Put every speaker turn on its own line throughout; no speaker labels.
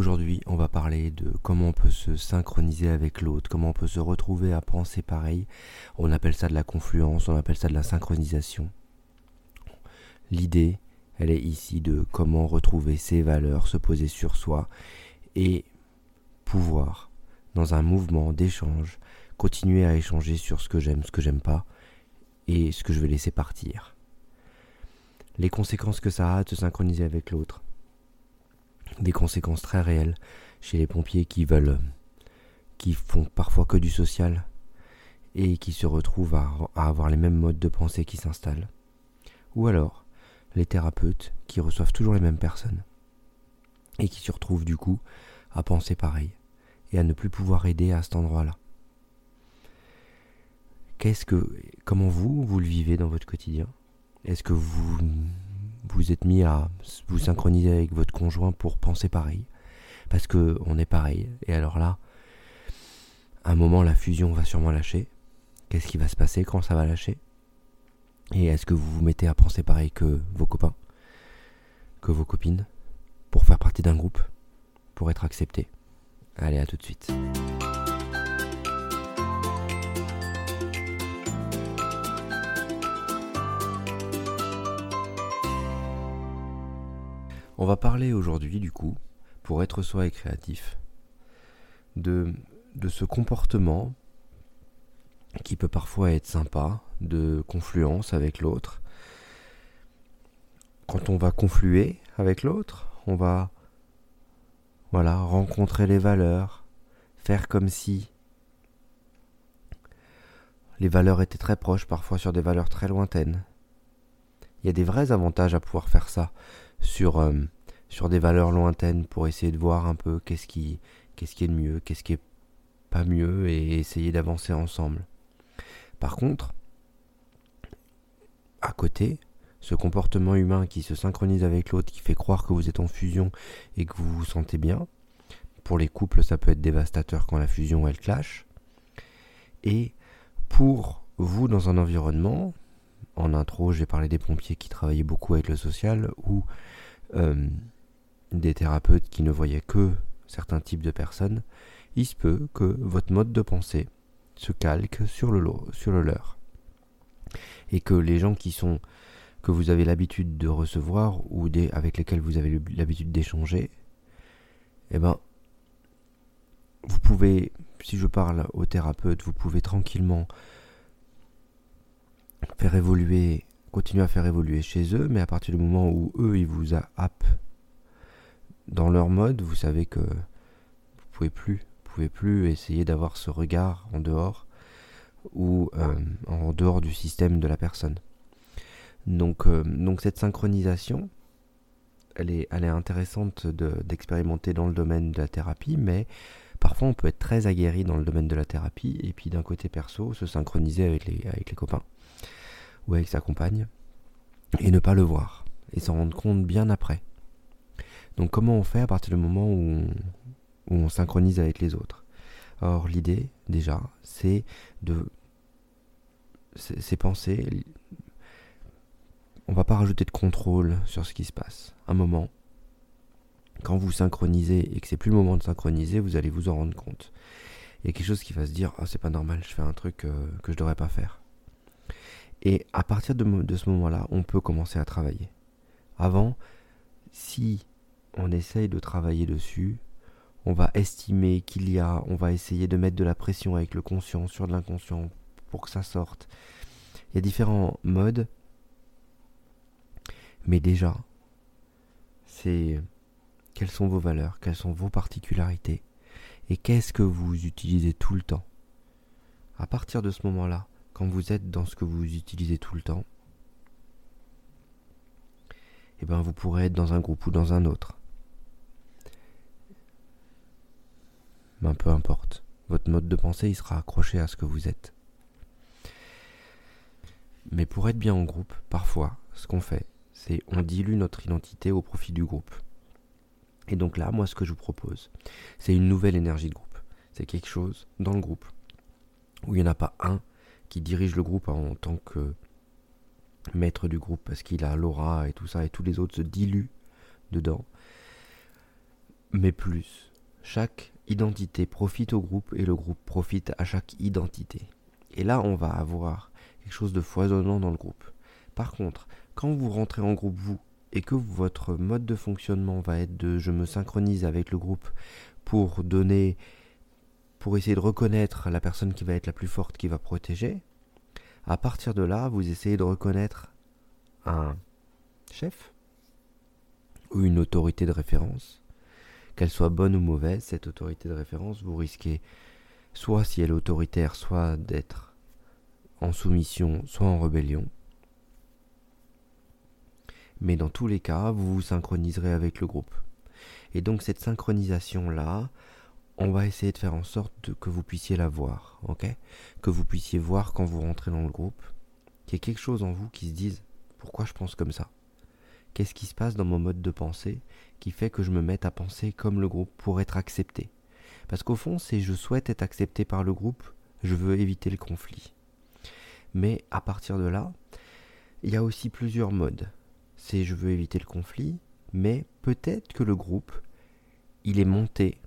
Aujourd'hui, on va parler de comment on peut se synchroniser avec l'autre, comment on peut se retrouver à penser pareil. On appelle ça de la confluence, on appelle ça de la synchronisation. L'idée, elle est ici de comment retrouver ses valeurs, se poser sur soi et pouvoir, dans un mouvement d'échange, continuer à échanger sur ce que j'aime, ce que j'aime pas et ce que je vais laisser partir. Les conséquences que ça a de se synchroniser avec l'autre des conséquences très réelles chez les pompiers qui veulent, qui font parfois que du social et qui se retrouvent à, avoir les mêmes modes de pensée qui s'installent. Ou alors les thérapeutes qui reçoivent toujours les mêmes personnes et qui se retrouvent du coup à penser pareil et à ne plus pouvoir aider à cet endroit-là. Qu'est-ce que, comment vous, vous le vivez dans votre quotidien? Est-ce que vous vous êtes mis à vous synchroniser avec votre conjoint pour penser pareil. Parce que on est pareil. Et alors là, à un moment, la fusion va sûrement lâcher. Qu'est-ce qui va se passer? Quand ça va lâcher? Et est-ce que vous vous mettez à penser pareil que vos copains Que vos copines Pour faire partie d'un groupe Pour être accepté? Allez, à tout de suite. On va parler aujourd'hui, du coup, pour être soi et créatif, de, ce comportement qui peut parfois être sympa, de confluence avec l'autre. Quand on va confluer avec l'autre, on va voilà, rencontrer les valeurs, faire comme si les valeurs étaient très proches, parfois sur des valeurs très lointaines. Il y a des vrais avantages à pouvoir faire ça sur, euh, sur des valeurs lointaines pour essayer de voir un peu qu'est-ce qui, qu'est-ce qui est de mieux, qu'est-ce qui est pas mieux et essayer d'avancer ensemble. Par contre, à côté, ce comportement humain qui se synchronise avec l'autre, qui fait croire que vous êtes en fusion et que vous vous sentez bien, pour les couples, ça peut être dévastateur quand la fusion elle clash. Et pour vous dans un environnement, en intro, j'ai parlé des pompiers qui travaillaient beaucoup avec le social ou euh, des thérapeutes qui ne voyaient que certains types de personnes, il se peut que votre mode de pensée se calque sur le, leur. Et que les gens qui sont que vous avez l'habitude de recevoir ou avec lesquels vous avez l'habitude d'échanger, eh ben, vous pouvez, si je parle au thérapeute, vous pouvez tranquillement faire évoluer, continuer à faire évoluer chez eux, mais à partir du moment où eux, ils vous happent dans leur mode, vous savez que vous pouvez plus, pouvez plus essayer d'avoir ce regard en dehors ou euh, en dehors du système de la personne. Donc, euh, donc cette synchronisation, elle est, elle est intéressante d'expérimenter dans le domaine de la thérapie, mais parfois on peut être très aguerri dans le domaine de la thérapie et puis d'un côté perso se synchroniser avec les, avec les copains ou avec sa compagne, et ne pas le voir, et s'en rendre compte bien après. Donc comment on fait à partir du moment où on, synchronise avec les autres? Or l'idée, déjà, c'est de... C'est penser... On va pas rajouter de contrôle sur ce qui se passe. Un moment, quand vous synchronisez et que c'est plus le moment de synchroniser, vous allez vous en rendre compte. Il y a quelque chose qui va se dire, ah c'est pas normal, je fais un truc euh, que je devrais pas faire. Et à partir de, ce moment-là, on peut commencer à travailler. Avant, si on essaye de travailler dessus, on va estimer qu'il y a, on va essayer de mettre de la pression avec le conscient sur de l'inconscient pour que ça sorte. Il y a différents modes, mais déjà, c'est quelles sont vos valeurs, quelles sont vos particularités, et qu'est-ce que vous utilisez tout le temps. À partir de ce moment-là, quand vous êtes dans ce que vous utilisez tout le temps, eh bien vous pourrez être dans un groupe ou dans un autre. Mais peu importe, votre mode de pensée il sera accroché à ce que vous êtes. Mais pour être bien en groupe, parfois, ce qu'on fait, c'est on dilue notre identité au profit du groupe. Et donc là, moi, ce que je vous propose, c'est une nouvelle énergie de groupe. C'est quelque chose dans le groupe où il n'y en a pas un qui dirige le groupe en tant que maître du groupe parce qu'il a l'aura et tout ça et tous les autres se diluent dedans. mais plus. Chaque identité profite au groupe et le groupe profite à chaque identité. Et là, on va avoir quelque chose de foisonnant dans le groupe. Par contre, quand vous rentrez en groupe, vous, et que votre mode de fonctionnement va être de je me synchronise avec le groupe pour donner, pour essayer de reconnaître la personne qui va être la plus forte, qui va protéger, à partir de là, vous essayez de reconnaître un chef ou une autorité de référence, qu'elle soit bonne ou mauvaise, cette autorité de référence, vous risquez soit si elle est autoritaire, soit d'être en soumission, soit en rébellion. Mais dans tous les cas, vous vous synchroniserez avec le groupe. Et donc cette synchronisation-là, on va essayer de faire en sorte que vous puissiez la voir, ok? Que vous puissiez voir quand vous rentrez dans le groupe, qu'il y ait quelque chose en vous qui se dise pourquoi je pense comme ça? Qu'est-ce qui se passe dans mon mode de pensée qui fait que je me mette à penser comme le groupe pour être accepté? Parce qu'au fond, c'est je souhaite être accepté par le groupe, je veux éviter le conflit. Mais à partir de là, il y a aussi plusieurs modes. C'est je veux éviter le conflit, mais peut-être que le groupe, il est monté.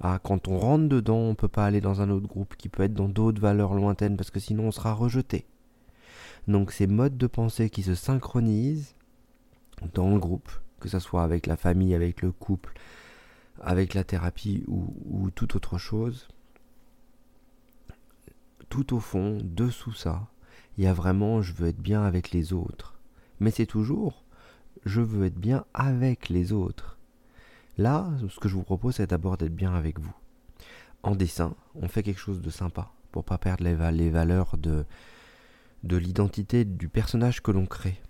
Ah, quand on rentre dedans, on ne peut pas aller dans un autre groupe qui peut être dans d'autres valeurs lointaines parce que sinon on sera rejeté. Donc ces modes de pensée qui se synchronisent dans le groupe, que ce soit avec la famille, avec le couple, avec la thérapie ou, ou toute autre chose, tout au fond, dessous ça, il y a vraiment je veux être bien avec les autres. Mais c'est toujours je veux être bien avec les autres. Là, ce que je vous propose, c'est d'abord d'être bien avec vous. En dessin, on fait quelque chose de sympa pour pas perdre les, valeurs de, de l'identité du personnage que l'on crée.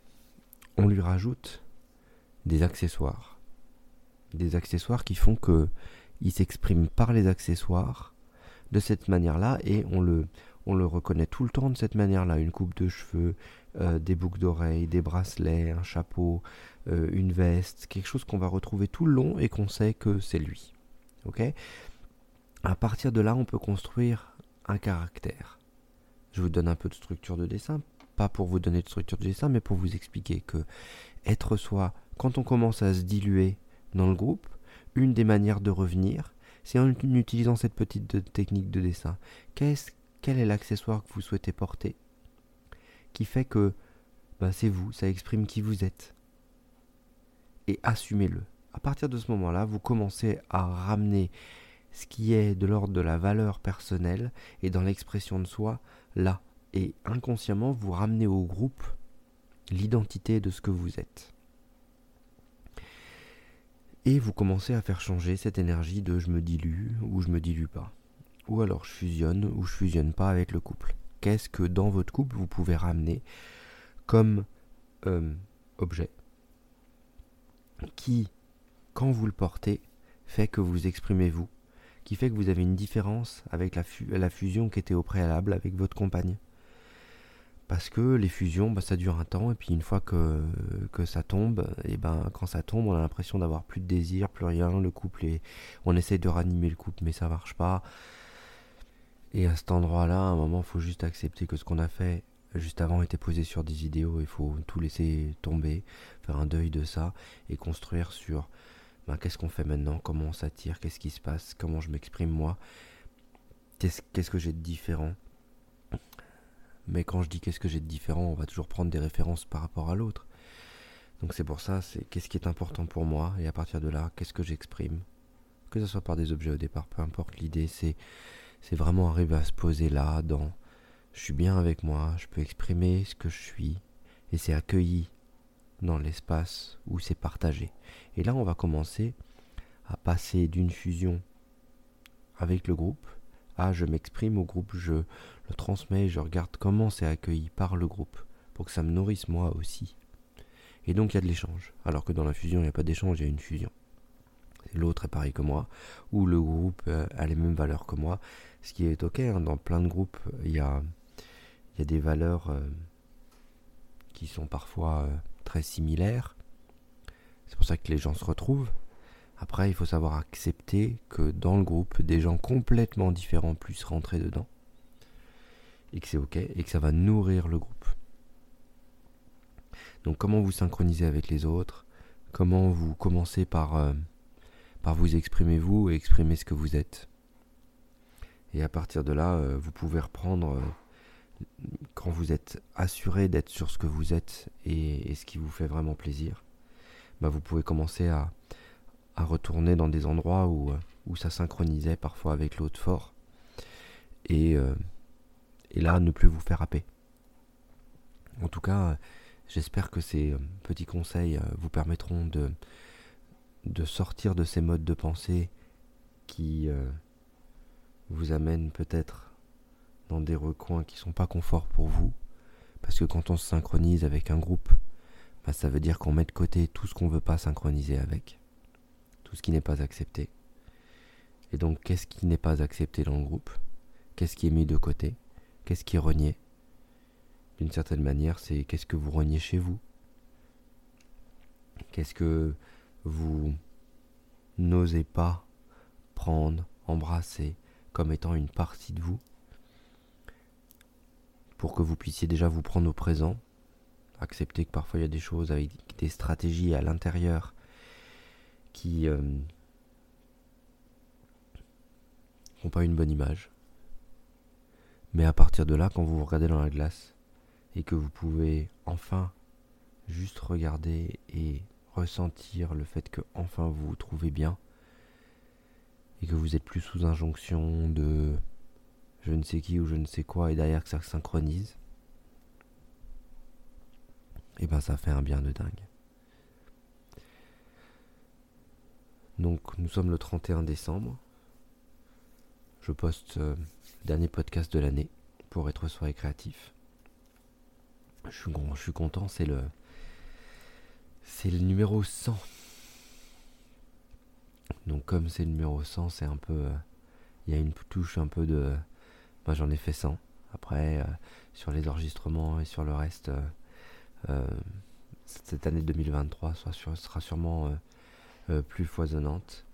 On lui rajoute des accessoires. Des accessoires qui font que il s'exprime par les accessoires de cette manière-là et on le, on le reconnaît tout le temps de cette manière-là. Une coupe de cheveux, euh, des boucles d'oreilles, des bracelets, un chapeau, euh, une veste, quelque chose qu'on va retrouver tout le long et qu'on sait que c'est lui. Ok? À partir de là, on peut construire un caractère. Je vous donne un peu de structure de dessin, pas pour vous donner de structure de dessin, mais pour vous expliquer que être soi, quand on commence à se diluer dans le groupe, une des manières de revenir, c'est en utilisant cette petite technique de dessin. Qu'est-ce, quel est l'accessoire que vous souhaitez porter qui fait que bah, c'est vous, ça exprime qui vous êtes. Et assumez-le. À partir de ce moment-là, vous commencez à ramener ce qui est de l'ordre de la valeur personnelle et dans l'expression de soi là. Et inconsciemment, vous ramenez au groupe l'identité de ce que vous êtes. Et vous commencez à faire changer cette énergie de je me dilue ou je me dilue pas. Ou alors je fusionne ou je fusionne pas avec le couple qu'est-ce que dans votre couple vous pouvez ramener comme euh, objet qui, quand vous le portez, fait que vous exprimez vous, qui fait que vous avez une différence avec la, fusion qui était au préalable avec votre compagne. Parce que les fusions, bah, ça dure un temps, et puis une fois que, que ça tombe, et ben quand ça tombe, on a l'impression d'avoir plus de désir, plus rien, le couple est... On essaie de ranimer le couple, mais ça marche pas. Et à cet endroit-là, à un moment, il faut juste accepter que ce qu'on a fait juste avant était posé sur des idéaux. Il faut tout laisser tomber, faire un deuil de ça et construire sur ben, qu'est-ce qu'on fait maintenant, comment on s'attire, qu'est-ce qui se passe, comment je m'exprime moi, qu'est-ce que j'ai de différent? Mais quand je dis qu'est-ce que j'ai de différent, on va toujours prendre des références par rapport à l'autre. Donc c'est pour ça, c'est qu'est-ce qui est important pour moi, et à partir de là, qu'est-ce que j'exprime? Que ce soit par des objets au départ, peu importe, l'idée c'est c'est vraiment arriver à se poser là, dans je suis bien avec moi, je peux exprimer ce que je suis, et c'est accueilli dans l'espace où c'est partagé. Et là, on va commencer à passer d'une fusion avec le groupe à je m'exprime au groupe, je le transmets, je regarde comment c'est accueilli par le groupe, pour que ça me nourrisse moi aussi. Et donc il y a de l'échange, alors que dans la fusion, il n'y a pas d'échange, il y a une fusion l'autre est pareil que moi, ou le groupe euh, a les mêmes valeurs que moi, ce qui est ok, hein, dans plein de groupes, il y a, y a des valeurs euh, qui sont parfois euh, très similaires, c'est pour ça que les gens se retrouvent. Après, il faut savoir accepter que dans le groupe, des gens complètement différents puissent rentrer dedans, et que c'est ok, et que ça va nourrir le groupe. Donc comment vous synchronisez avec les autres, comment vous commencez par par vous exprimer vous et exprimer ce que vous êtes? Et à partir de là, euh, vous pouvez reprendre, euh, quand vous êtes assuré d'être sur ce que vous êtes et, ce qui vous fait vraiment plaisir, bah vous pouvez commencer à, retourner dans des endroits où, euh, où ça synchronisait parfois avec l'autre fort. Et, et là, ne plus vous faire happer. En tout cas, j'espère que ces petits conseils vous permettront de, sortir de ces modes de pensée qui euh, vous amènent peut-être dans des recoins qui sont pas conforts pour vous. Parce que quand on se synchronise avec un groupe, bah, ça veut dire qu'on met de côté tout ce qu'on ne veut pas synchroniser avec, tout ce qui n'est pas accepté. Et donc, qu'est-ce qui n'est pas accepté dans le groupe? Qu'est-ce qui est mis de côté? Qu'est-ce qui est renié? D'une certaine manière, c'est qu'est-ce que vous reniez chez vous? Qu'est-ce que vous n'osez pas prendre, embrasser comme étant une partie de vous, pour que vous puissiez déjà vous prendre au présent, accepter que parfois il y a des choses avec des stratégies à l'intérieur qui euh, n'ont pas une bonne image. Mais à partir de là, quand vous vous regardez dans la glace et que vous pouvez enfin juste regarder et ressentir le fait que enfin vous vous trouvez bien et que vous êtes plus sous injonction de je ne sais qui ou je ne sais quoi et derrière que ça synchronise, et eh ben ça fait un bien de dingue. Donc nous sommes le 31 décembre. Je poste euh, le dernier podcast de l'année pour être soi et créatif. Je suis, je suis content, c'est le c'est le numéro 100. Donc comme c'est le numéro 100, c'est un peu... Euh, il y a une touche un peu de... Moi j'en ai fait 100. Après, euh, sur les enregistrements et sur le reste, euh, cette année 2023 sera sûrement plus foisonnante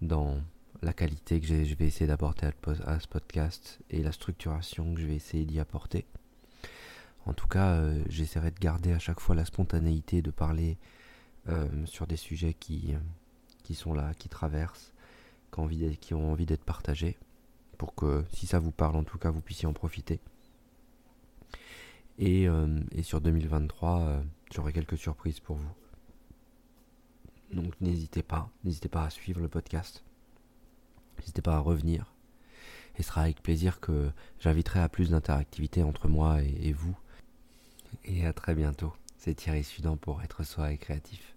dans la qualité que je vais essayer d'apporter à, ce podcast et la structuration que je vais essayer d'y apporter. En tout cas, euh, j'essaierai de garder à chaque fois la spontanéité de parler euh, sur des sujets qui, qui sont là, qui traversent, qui ont envie d'être partagés, pour que si ça vous parle, en tout cas, vous puissiez en profiter. Et, euh, sur 2023, j'aurai quelques surprises pour vous. Donc n'hésitez pas, n'hésitez pas à suivre le podcast. N'hésitez pas à revenir. Et ce sera avec plaisir que j'inviterai à plus d'interactivité entre moi et vous et à très bientôt. C'est Thierry Sudan pour être soi et créatif.